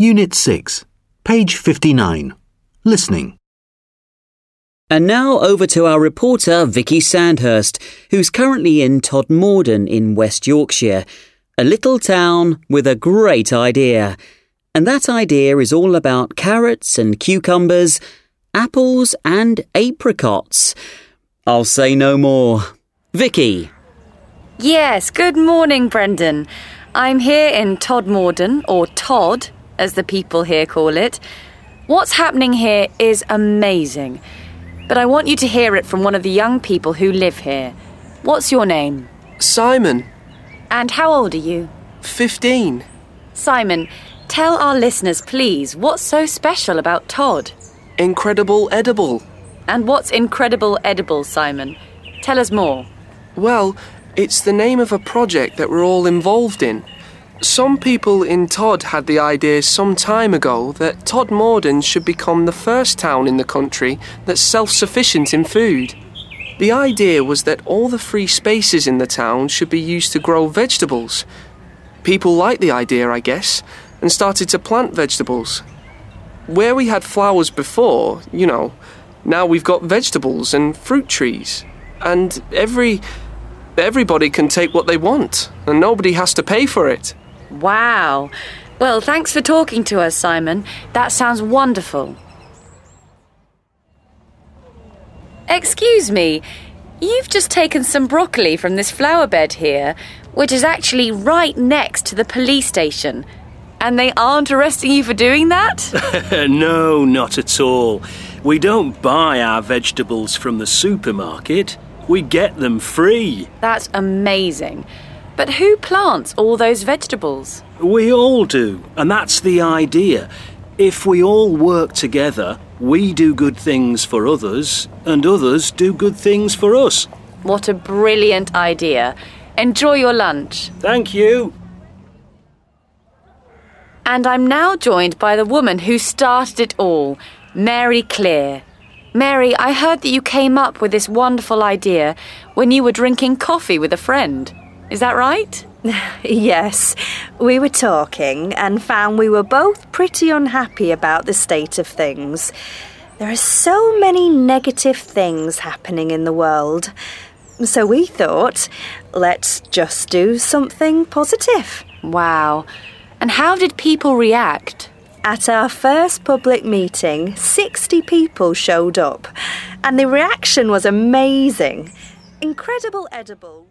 Unit 6, page 59. Listening. And now over to our reporter Vicky Sandhurst, who's currently in Todmorden in West Yorkshire, a little town with a great idea. And that idea is all about carrots and cucumbers, apples and apricots. I'll say no more. Vicky. Yes, good morning, Brendan. I'm here in Todmorden, or Tod, as the people here call it. What's happening here is amazing, but I want you to hear it from one of the young people who live here. What's your name? Simon, And how old are you? 15. Simon, tell our listeners, please, what's so special about Tod? Incredible edible. And what's incredible edible, Simon? Tell us more. Well, it's the name of a project that we're all involved in. Some people in Tod had the idea some time ago that Todmorden should become the first town in the country that's self sufficient in food. The idea was that all the free spaces in the town should be used to grow vegetables. People liked the idea, I guess, and started to plant vegetables. Where we had flowers before, you know, now we've got vegetables and fruit trees. And every. everybody can take what they want, and nobody has to pay for it. Wow. Well, thanks for talking to us, Simon. That sounds wonderful. Excuse me, you've just taken some broccoli from this flower bed here, which is actually right next to the police station. And they aren't arresting you for doing that? no, not at all. We don't buy our vegetables from the supermarket. We get them free. That's amazing. But who plants all those vegetables? We all do, and that's the idea. If we all work together, we do good things for others, and others do good things for us. What a brilliant idea. Enjoy your lunch. Thank you. And I'm now joined by the woman who started it all, Mary Clear. Mary, I heard that you came up with this wonderful idea when you were drinking coffee with a friend. Is that right? Yes, we were talking and found we were both pretty unhappy about the state of things. There are so many negative things happening in the world. So we thought, let's just do something positive. Wow. And how did people react? At our first public meeting, 60 people showed up, and the reaction was amazing. Incredible Edible